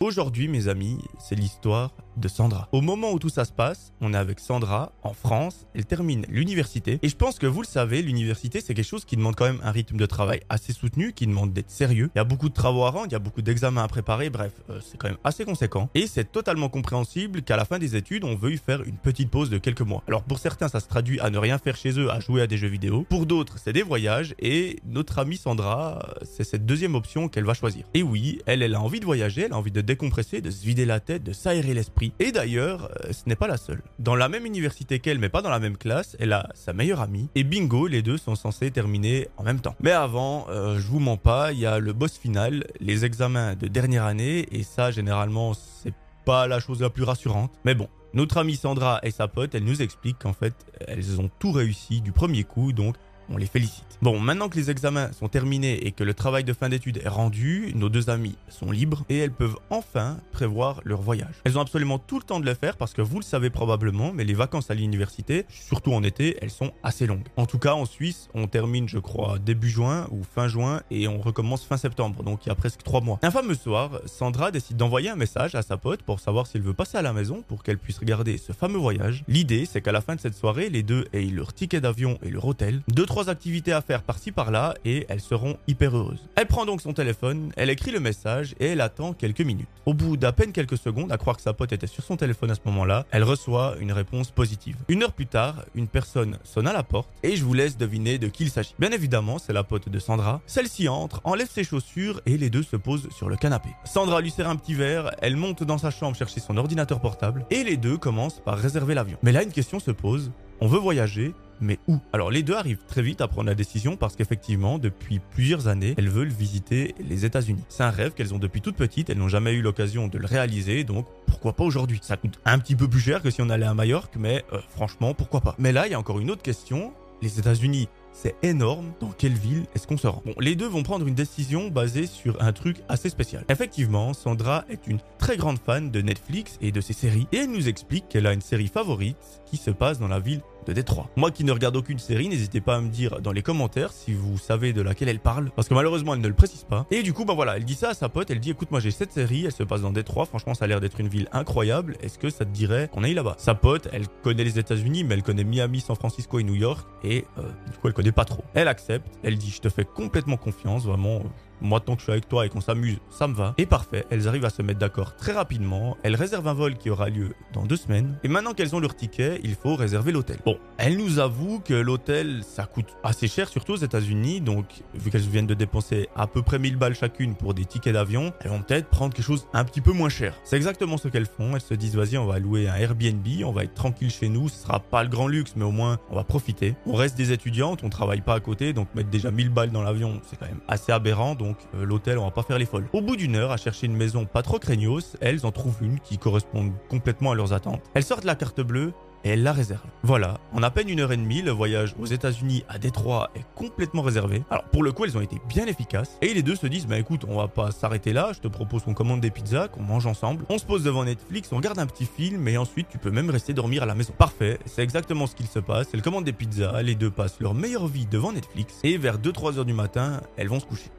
Aujourd'hui, mes amis, c'est l'histoire de Sandra. Au moment où tout ça se passe, on est avec Sandra en France, elle termine l'université et je pense que vous le savez, l'université c'est quelque chose qui demande quand même un rythme de travail assez soutenu, qui demande d'être sérieux. Il y a beaucoup de travaux à rendre, il y a beaucoup d'examens à préparer, bref, euh, c'est quand même assez conséquent et c'est totalement compréhensible qu'à la fin des études, on veuille faire une petite pause de quelques mois. Alors pour certains, ça se traduit à ne rien faire chez eux, à jouer à des jeux vidéo. Pour d'autres, c'est des voyages et notre amie Sandra, c'est cette deuxième option qu'elle va choisir. Et oui, elle, elle a envie de voyager, elle a envie de décompresser, de se vider la tête, de s'aérer l'esprit. Et d'ailleurs, euh, ce n'est pas la seule. Dans la même université qu'elle, mais pas dans la même classe, elle a sa meilleure amie. Et bingo, les deux sont censés terminer en même temps. Mais avant, euh, je vous mens pas, il y a le boss final, les examens de dernière année, et ça, généralement, c'est pas la chose la plus rassurante. Mais bon, notre amie Sandra et sa pote, elle nous explique qu'en fait, elles ont tout réussi du premier coup, donc on les félicite. Bon, maintenant que les examens sont terminés et que le travail de fin d'études est rendu, nos deux amies sont libres et elles peuvent enfin prévoir leur voyage. Elles ont absolument tout le temps de le faire parce que vous le savez probablement, mais les vacances à l'université, surtout en été, elles sont assez longues. En tout cas, en Suisse, on termine, je crois, début juin ou fin juin et on recommence fin septembre, donc il y a presque trois mois. Un fameux soir, Sandra décide d'envoyer un message à sa pote pour savoir s'il veut passer à la maison pour qu'elle puisse regarder ce fameux voyage. L'idée, c'est qu'à la fin de cette soirée, les deux aient leur ticket d'avion et leur hôtel, deux trois activités à faire par-ci par-là et elles seront hyper heureuses. Elle prend donc son téléphone, elle écrit le message et elle attend quelques minutes. Au bout d'à peine quelques secondes, à croire que sa pote était sur son téléphone à ce moment-là, elle reçoit une réponse positive. Une heure plus tard, une personne sonne à la porte et je vous laisse deviner de qui il s'agit. Bien évidemment, c'est la pote de Sandra. Celle-ci entre, enlève ses chaussures et les deux se posent sur le canapé. Sandra lui sert un petit verre, elle monte dans sa chambre chercher son ordinateur portable et les deux commencent par réserver l'avion. Mais là, une question se pose. On veut voyager, mais où? Alors les deux arrivent très vite à prendre la décision parce qu'effectivement, depuis plusieurs années, elles veulent visiter les États-Unis. C'est un rêve qu'elles ont depuis toute petite, elles n'ont jamais eu l'occasion de le réaliser, donc pourquoi pas aujourd'hui? Ça coûte un petit peu plus cher que si on allait à Majorque, mais euh, franchement, pourquoi pas? Mais là, il y a encore une autre question. Les États-Unis, c'est énorme. Dans quelle ville est-ce qu'on se rend? Bon, les deux vont prendre une décision basée sur un truc assez spécial. Effectivement, Sandra est une très grande fan de Netflix et de ses séries, et elle nous explique qu'elle a une série favorite qui se passe dans la ville Détroit. Moi qui ne regarde aucune série, n'hésitez pas à me dire dans les commentaires si vous savez de laquelle elle parle, parce que malheureusement elle ne le précise pas. Et du coup, bah voilà, elle dit ça à sa pote, elle dit écoute moi j'ai cette série, elle se passe dans Détroit, franchement ça a l'air d'être une ville incroyable, est-ce que ça te dirait qu'on aille là-bas? Sa pote, elle connaît les États-Unis, mais elle connaît Miami, San Francisco et New York, et euh, du coup elle connaît pas trop. Elle accepte, elle dit je te fais complètement confiance, vraiment moi, tant que je suis avec toi et qu'on s'amuse, ça me va. Et parfait, elles arrivent à se mettre d'accord très rapidement. Elles réservent un vol qui aura lieu dans deux semaines. Et maintenant qu'elles ont leur ticket, il faut réserver l'hôtel. Bon, elles nous avouent que l'hôtel, ça coûte assez cher, surtout aux États-Unis. Donc, vu qu'elles viennent de dépenser à peu près 1000 balles chacune pour des tickets d'avion, elles vont peut-être prendre quelque chose un petit peu moins cher. C'est exactement ce qu'elles font. Elles se disent, vas-y, on va louer un Airbnb, on va être tranquille chez nous. Ce sera pas le grand luxe, mais au moins, on va profiter. On reste des étudiantes, on travaille pas à côté, donc mettre déjà 1000 balles dans l'avion, c'est quand même assez aberrant. Euh, l'hôtel, on va pas faire les folles. Au bout d'une heure, à chercher une maison pas trop craignos, elles en trouvent une qui correspond complètement à leurs attentes. Elles sortent la carte bleue et elle la réserve. Voilà, en à peine une heure et demie, le voyage aux États-Unis à Détroit est complètement réservé. Alors pour le coup, elles ont été bien efficaces. Et les deux se disent, bah écoute, on va pas s'arrêter là, je te propose qu'on commande des pizzas, qu'on mange ensemble. On se pose devant Netflix, on regarde un petit film et ensuite tu peux même rester dormir à la maison. Parfait, c'est exactement ce qu'il se passe. Elles commandent des pizzas, les deux passent leur meilleure vie devant Netflix et vers 2-3 heures du matin, elles vont se coucher.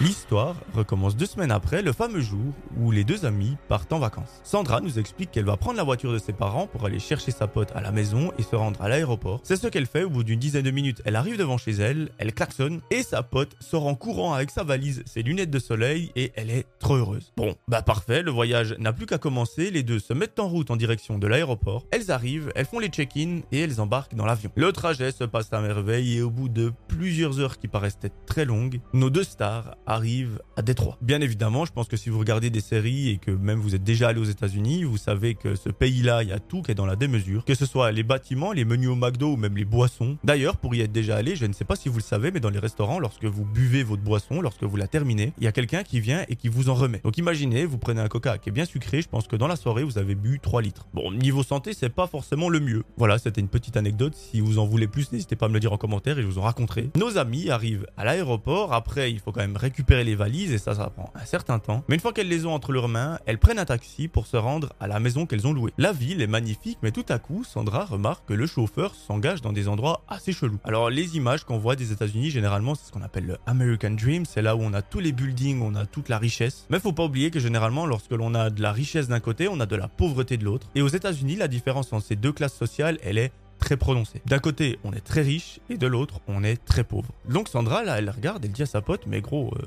L'histoire recommence deux semaines après le fameux jour où les deux amis partent en vacances. Sandra nous explique qu'elle va prendre la voiture de ses parents pour aller chercher sa pote à la maison et se rendre à l'aéroport. C'est ce qu'elle fait au bout d'une dizaine de minutes. Elle arrive devant chez elle, elle klaxonne et sa pote sort en courant avec sa valise, ses lunettes de soleil et elle est trop heureuse. Bon, bah parfait, le voyage n'a plus qu'à commencer. Les deux se mettent en route en direction de l'aéroport. Elles arrivent, elles font les check-in et elles embarquent dans l'avion. Le trajet se passe à merveille et au bout de plusieurs heures qui paraissent être très longues, nos deux stars arrive à Détroit. Bien évidemment, je pense que si vous regardez des séries et que même vous êtes déjà allé aux États-Unis, vous savez que ce pays-là, il y a tout qui est dans la démesure, que ce soit les bâtiments, les menus au McDo ou même les boissons. D'ailleurs, pour y être déjà allé, je ne sais pas si vous le savez, mais dans les restaurants, lorsque vous buvez votre boisson, lorsque vous la terminez, il y a quelqu'un qui vient et qui vous en remet. Donc imaginez, vous prenez un coca qui est bien sucré, je pense que dans la soirée, vous avez bu 3 litres. Bon, niveau santé, c'est pas forcément le mieux. Voilà, c'était une petite anecdote. Si vous en voulez plus, n'hésitez pas à me le dire en commentaire et je vous en raconterai. Nos amis arrivent à l'aéroport. Après, il faut quand même récupérer récupérer les valises et ça, ça prend un certain temps. Mais une fois qu'elles les ont entre leurs mains, elles prennent un taxi pour se rendre à la maison qu'elles ont louée. La ville est magnifique, mais tout à coup, Sandra remarque que le chauffeur s'engage dans des endroits assez chelous. Alors les images qu'on voit des États-Unis, généralement, c'est ce qu'on appelle le American Dream. C'est là où on a tous les buildings, on a toute la richesse. Mais faut pas oublier que généralement, lorsque l'on a de la richesse d'un côté, on a de la pauvreté de l'autre. Et aux États-Unis, la différence entre ces deux classes sociales, elle est très prononcée. D'un côté, on est très riche et de l'autre, on est très pauvre. Donc Sandra, là, elle regarde, elle dit à sa pote, mais gros, euh,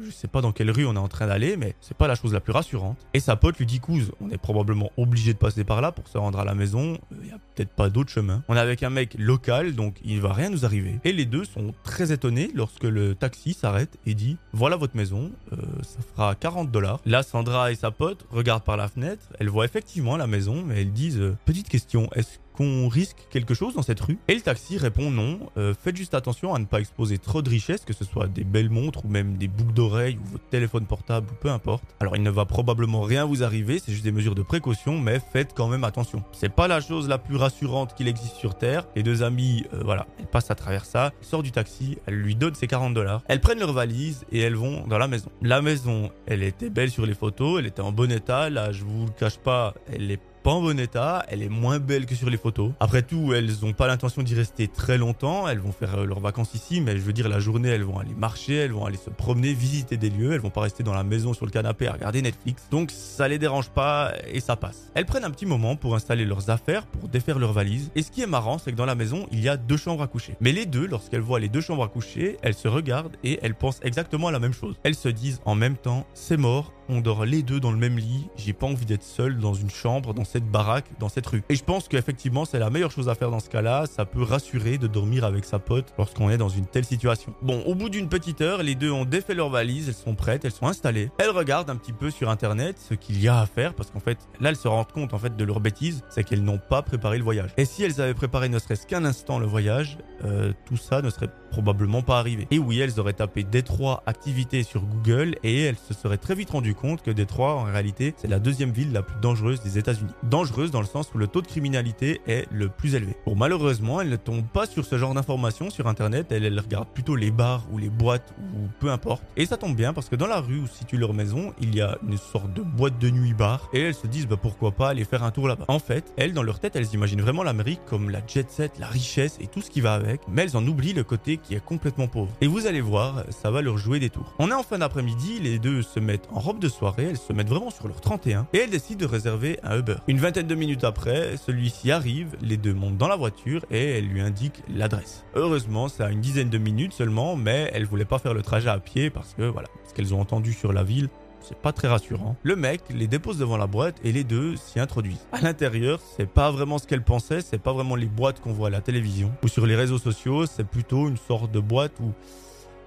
je sais pas dans quelle rue on est en train d'aller, mais c'est pas la chose la plus rassurante. Et sa pote lui dit, couse, on est probablement obligé de passer par là pour se rendre à la maison. Il y a peut-être pas d'autre chemin. On est avec un mec local, donc il va rien nous arriver. Et les deux sont très étonnés lorsque le taxi s'arrête et dit, voilà votre maison, euh, ça fera 40 dollars. Là, Sandra et sa pote regardent par la fenêtre, elles voient effectivement la maison, mais elles disent, euh, petite question, est-ce qu'on risque quelque chose dans cette rue Et le taxi répond non. Euh, faites juste attention à ne pas exposer trop de richesses, que ce soit des belles montres ou même des boucles d'oreilles ou votre téléphone portable ou peu importe. Alors il ne va probablement rien vous arriver, c'est juste des mesures de précaution, mais faites quand même attention. C'est pas la chose la plus rassurante qu'il existe sur Terre. Les deux amis, euh, voilà, elles passent à travers ça, sortent du taxi, elles lui donnent ses 40 dollars, elles prennent leur valise et elles vont dans la maison. La maison, elle était belle sur les photos, elle était en bon état, là je vous le cache pas, elle est pas en bon état, elle est moins belle que sur les photos. Après tout, elles n'ont pas l'intention d'y rester très longtemps, elles vont faire euh, leurs vacances ici, mais je veux dire la journée, elles vont aller marcher, elles vont aller se promener, visiter des lieux, elles vont pas rester dans la maison sur le canapé à regarder Netflix. Donc ça les dérange pas et ça passe. Elles prennent un petit moment pour installer leurs affaires, pour défaire leurs valises. Et ce qui est marrant, c'est que dans la maison, il y a deux chambres à coucher. Mais les deux, lorsqu'elles voient les deux chambres à coucher, elles se regardent et elles pensent exactement à la même chose. Elles se disent en même temps, c'est mort, on dort les deux dans le même lit, j'ai pas envie d'être seul dans une chambre, dans cette baraque, dans cette rue. Et je pense qu'effectivement, c'est la meilleure chose à faire dans ce cas-là, ça peut rassurer de dormir avec sa pote lorsqu'on est dans une telle situation. Bon, au bout d'une petite heure, les deux ont défait leurs valises, elles sont prêtes, elles sont installées. Elles regardent un petit peu sur internet ce qu'il y a à faire parce qu'en fait, là, elles se rendent compte en fait de leur bêtise, c'est qu'elles n'ont pas préparé le voyage. Et si elles avaient préparé ne serait-ce qu'un instant le voyage, euh, tout ça ne serait probablement pas arrivé. Et oui, elles auraient tapé Détroit activités sur Google et elles se seraient très vite rendu compte que Détroit, en réalité, c'est la deuxième ville la plus dangereuse des États-Unis. Dangereuse dans le sens où le taux de criminalité est le plus élevé. Bon, malheureusement, elles ne tombent pas sur ce genre d'informations sur Internet, elles, elles regardent plutôt les bars ou les boîtes ou peu importe. Et ça tombe bien parce que dans la rue où se situe leur maison, il y a une sorte de boîte de nuit bar et elles se disent bah pourquoi pas aller faire un tour là-bas. En fait, elles, dans leur tête, elles imaginent vraiment l'Amérique comme la jet set, la richesse et tout ce qui va avec, mais elles en oublient le côté qui est complètement pauvre. Et vous allez voir, ça va leur jouer des tours. On est en fin d'après-midi, les deux se mettent en robe de soirée, elles se mettent vraiment sur leur 31 et elles décident de réserver un Uber. Une vingtaine de minutes après, celui-ci arrive, les deux montent dans la voiture et elle lui indique l'adresse. Heureusement, ça a une dizaine de minutes seulement, mais elles voulaient pas faire le trajet à pied parce que voilà, ce qu'elles ont entendu sur la ville, c'est pas très rassurant. Le mec les dépose devant la boîte et les deux s'y introduisent. À l'intérieur, c'est pas vraiment ce qu'elle pensait, c'est pas vraiment les boîtes qu'on voit à la télévision ou sur les réseaux sociaux, c'est plutôt une sorte de boîte où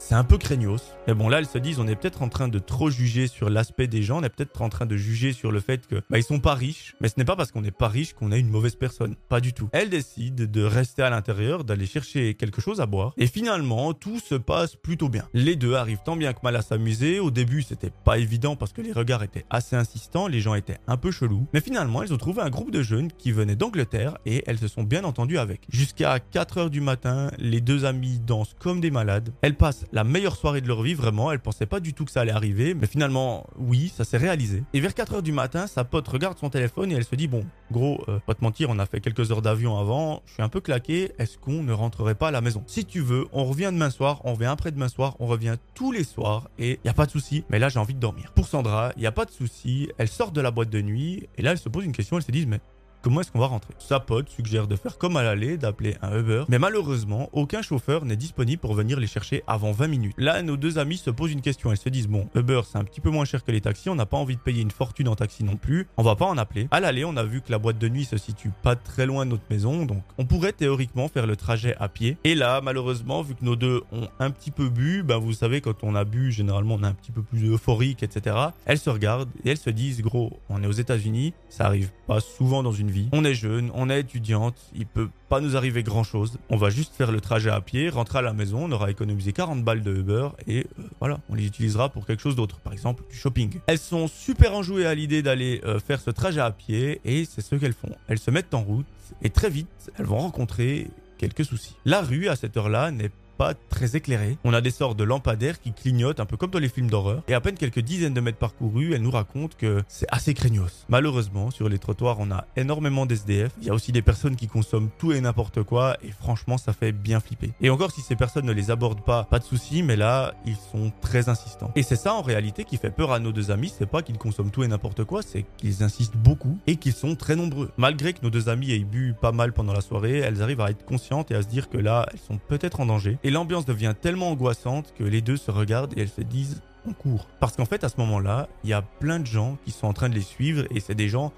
c'est un peu craignos. Mais bon, là, elles se disent, on est peut-être en train de trop juger sur l'aspect des gens, on est peut-être en train de juger sur le fait que, bah, ils sont pas riches. Mais ce n'est pas parce qu'on n'est pas riche qu'on est une mauvaise personne. Pas du tout. Elles décident de rester à l'intérieur, d'aller chercher quelque chose à boire. Et finalement, tout se passe plutôt bien. Les deux arrivent tant bien que mal à s'amuser. Au début, c'était pas évident parce que les regards étaient assez insistants, les gens étaient un peu chelous. Mais finalement, elles ont trouvé un groupe de jeunes qui venaient d'Angleterre et elles se sont bien entendues avec. Jusqu'à 4 heures du matin, les deux amis dansent comme des malades. Elles passent la meilleure soirée de leur vie, vraiment. Elle pensait pas du tout que ça allait arriver, mais finalement, oui, ça s'est réalisé. Et vers 4 heures du matin, sa pote regarde son téléphone et elle se dit Bon, gros, euh, pas te mentir, on a fait quelques heures d'avion avant, je suis un peu claqué, est-ce qu'on ne rentrerait pas à la maison? Si tu veux, on revient demain soir, on revient après-demain soir, on revient tous les soirs et y a pas de souci, mais là j'ai envie de dormir. Pour Sandra, y a pas de souci, elle sort de la boîte de nuit et là elle se pose une question, elle se dit Mais comment est-ce qu'on va rentrer? Sa pote suggère de faire comme à l'aller, d'appeler un Uber, mais malheureusement, aucun chauffeur n'est disponible pour venir les chercher avant 20 minutes. Là, nos deux amis se posent une question, elles se disent bon, Uber c'est un petit peu moins cher que les taxis, on n'a pas envie de payer une fortune en taxi non plus, on va pas en appeler. À l'aller, on a vu que la boîte de nuit se situe pas très loin de notre maison, donc on pourrait théoriquement faire le trajet à pied. Et là, malheureusement, vu que nos deux ont un petit peu bu, ben vous savez quand on a bu, généralement on est un petit peu plus euphorique, etc. Elles se regardent et elles se disent gros, on est aux États-Unis, ça arrive pas souvent dans une On est jeune, on est étudiante, il peut pas nous arriver grand chose. On va juste faire le trajet à pied, rentrer à la maison, on aura économisé 40 balles de Uber et euh, voilà, on les utilisera pour quelque chose d'autre, par exemple du shopping. Elles sont super enjouées à l'idée d'aller euh, faire ce trajet à pied et c'est ce qu'elles font. Elles se mettent en route et très vite, elles vont rencontrer quelques soucis. La rue à cette heure-là n'est pas très éclairé. On a des sortes de lampadaires qui clignotent un peu comme dans les films d'horreur. Et à peine quelques dizaines de mètres parcourus, elle nous raconte que c'est assez craignos. Malheureusement, sur les trottoirs, on a énormément d'SDF. Il y a aussi des personnes qui consomment tout et n'importe quoi. Et franchement, ça fait bien flipper. Et encore, si ces personnes ne les abordent pas, pas de souci. Mais là, ils sont très insistants. Et c'est ça en réalité qui fait peur à nos deux amis. C'est pas qu'ils consomment tout et n'importe quoi, c'est qu'ils insistent beaucoup et qu'ils sont très nombreux. Malgré que nos deux amis aient bu pas mal pendant la soirée, elles arrivent à être conscientes et à se dire que là, elles sont peut-être en danger. Et l'ambiance devient tellement angoissante que les deux se regardent et elles se disent on court. Parce qu'en fait, à ce moment-là, il y a plein de gens qui sont en train de les suivre et c'est des gens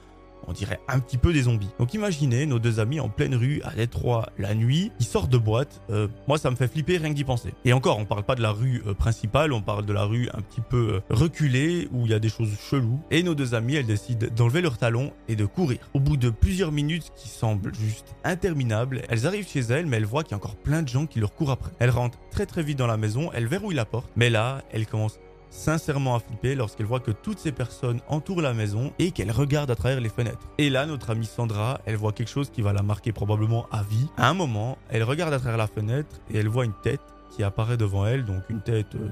on dirait un petit peu des zombies. Donc imaginez nos deux amis en pleine rue à Détroit la nuit, ils sortent de boîte. Euh, moi ça me fait flipper rien que d'y penser. Et encore, on parle pas de la rue euh, principale, on parle de la rue un petit peu euh, reculée où il y a des choses cheloues. Et nos deux amis, elles décident d'enlever leurs talons et de courir. Au bout de plusieurs minutes qui semblent juste interminables, elles arrivent chez elles, mais elles voient qu'il y a encore plein de gens qui leur courent après. Elles rentrent très très vite dans la maison, elles verrouillent la porte, mais là, elles commencent sincèrement à flipper lorsqu'elle voit que toutes ces personnes entourent la maison et qu'elle regarde à travers les fenêtres. Et là, notre amie Sandra, elle voit quelque chose qui va la marquer probablement à vie. À un moment, elle regarde à travers la fenêtre et elle voit une tête qui apparaît devant elle, donc une tête euh,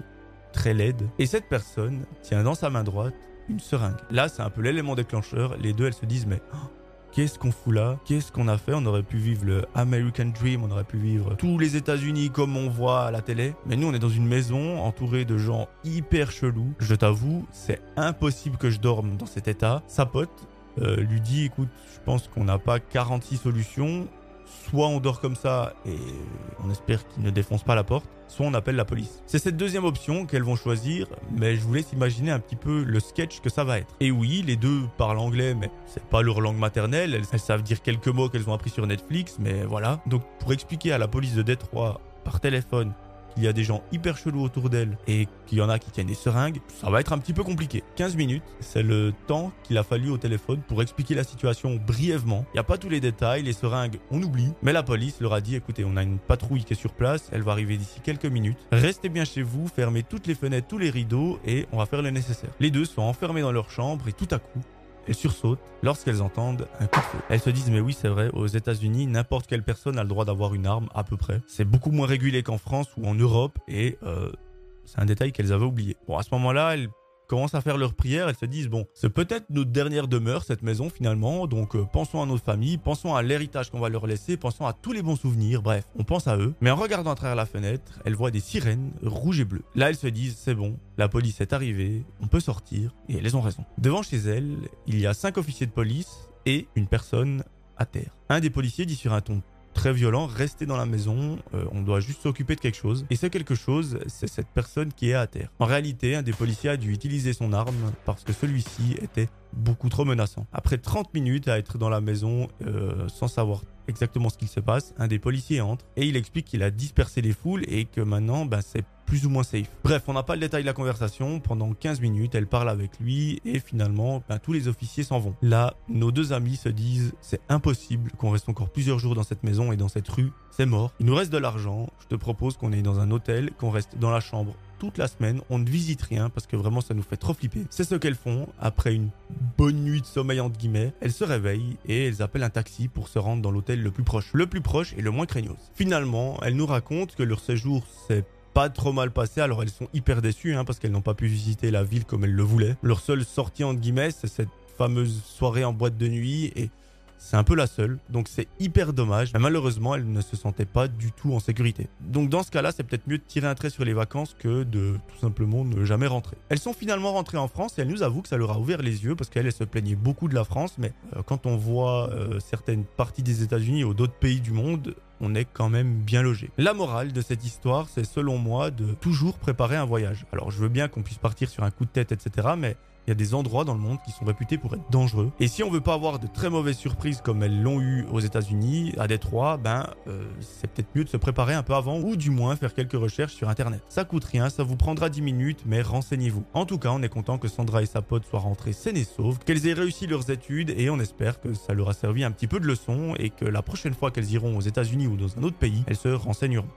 très laide. Et cette personne tient dans sa main droite une seringue. Là, c'est un peu l'élément déclencheur. Les deux, elles se disent, mais oh, Qu'est-ce qu'on fout là? Qu'est-ce qu'on a fait? On aurait pu vivre le American Dream, on aurait pu vivre tous les États-Unis comme on voit à la télé. Mais nous, on est dans une maison entourée de gens hyper chelous. Je t'avoue, c'est impossible que je dorme dans cet état. Sa pote euh, lui dit écoute, je pense qu'on n'a pas 46 solutions soit on dort comme ça et on espère qu'il ne défonce pas la porte, soit on appelle la police. C'est cette deuxième option qu'elles vont choisir, mais je vous laisse imaginer un petit peu le sketch que ça va être. Et oui, les deux parlent anglais, mais c'est pas leur langue maternelle, elles, savent dire quelques mots qu'elles ont appris sur Netflix, mais voilà. Donc pour expliquer à la police de Détroit par téléphone il y a des gens hyper chelous autour d'elle et qu'il y en a qui tiennent des seringues, ça va être un petit peu compliqué. 15 minutes, c'est le temps qu'il a fallu au téléphone pour expliquer la situation brièvement. Il n'y a pas tous les détails, les seringues, on oublie, mais la police leur a dit écoutez, on a une patrouille qui est sur place, elle va arriver d'ici quelques minutes. Restez bien chez vous, fermez toutes les fenêtres, tous les rideaux et on va faire le nécessaire. Les deux sont enfermés dans leur chambre et tout à coup, elles sursautent lorsqu'elles entendent un coup de feu. Elles se disent mais oui c'est vrai, aux États-Unis n'importe quelle personne a le droit d'avoir une arme à peu près. C'est beaucoup moins régulé qu'en France ou en Europe et euh, c'est un détail qu'elles avaient oublié. Bon à ce moment-là elles commencent à faire leur prière, elles se disent bon, c'est peut-être notre dernière demeure cette maison finalement, donc euh, pensons à notre famille, pensons à l'héritage qu'on va leur laisser, pensons à tous les bons souvenirs, bref, on pense à eux. Mais en regardant à travers la fenêtre, elles voient des sirènes rouges et bleues. Là, elles se disent c'est bon, la police est arrivée, on peut sortir, et elles ont raison. Devant chez elles, il y a cinq officiers de police et une personne à terre. Un des policiers dit sur un ton très violent, restez dans la maison, euh, on doit juste s'occuper de quelque chose. Et ce quelque chose, c'est cette personne qui est à terre. En réalité, un des policiers a dû utiliser son arme parce que celui-ci était beaucoup trop menaçant. Après 30 minutes à être dans la maison euh, sans savoir exactement ce qu'il se passe, un des policiers entre et il explique qu'il a dispersé les foules et que maintenant ben, c'est plus ou moins safe. Bref, on n'a pas le détail de la conversation. Pendant 15 minutes, elle parle avec lui et finalement, ben, tous les officiers s'en vont. Là, nos deux amis se disent c'est impossible qu'on reste encore plusieurs jours dans cette maison et dans cette rue. C'est mort. Il nous reste de l'argent. Je te propose qu'on aille dans un hôtel, qu'on reste dans la chambre toute la semaine, on ne visite rien parce que vraiment ça nous fait trop flipper. C'est ce qu'elles font après une bonne nuit de sommeil entre guillemets. Elles se réveillent et elles appellent un taxi pour se rendre dans l'hôtel le plus proche. Le plus proche et le moins craignos. Finalement, elles nous racontent que leur séjour s'est pas trop mal passé, alors elles sont hyper déçues hein, parce qu'elles n'ont pas pu visiter la ville comme elles le voulaient. Leur seule sortie entre guillemets, c'est cette fameuse soirée en boîte de nuit et c'est un peu la seule, donc c'est hyper dommage. Mais malheureusement, elle ne se sentait pas du tout en sécurité. Donc dans ce cas-là, c'est peut-être mieux de tirer un trait sur les vacances que de tout simplement ne jamais rentrer. Elles sont finalement rentrées en France et elles nous avouent que ça leur a ouvert les yeux parce qu'elles se plaignaient beaucoup de la France, mais euh, quand on voit euh, certaines parties des États-Unis ou d'autres pays du monde, on est quand même bien logé. La morale de cette histoire, c'est selon moi de toujours préparer un voyage. Alors je veux bien qu'on puisse partir sur un coup de tête, etc. Mais il y a des endroits dans le monde qui sont réputés pour être dangereux. Et si on veut pas avoir de très mauvaises surprises comme elles l'ont eu aux États-Unis, à Détroit, ben euh, c'est peut-être mieux de se préparer un peu avant ou du moins faire quelques recherches sur internet. Ça coûte rien, ça vous prendra 10 minutes, mais renseignez-vous. En tout cas, on est content que Sandra et sa pote soient rentrées saines et sauves, qu'elles aient réussi leurs études et on espère que ça leur a servi un petit peu de leçon et que la prochaine fois qu'elles iront aux États-Unis ou dans un autre pays, elles se renseigneront.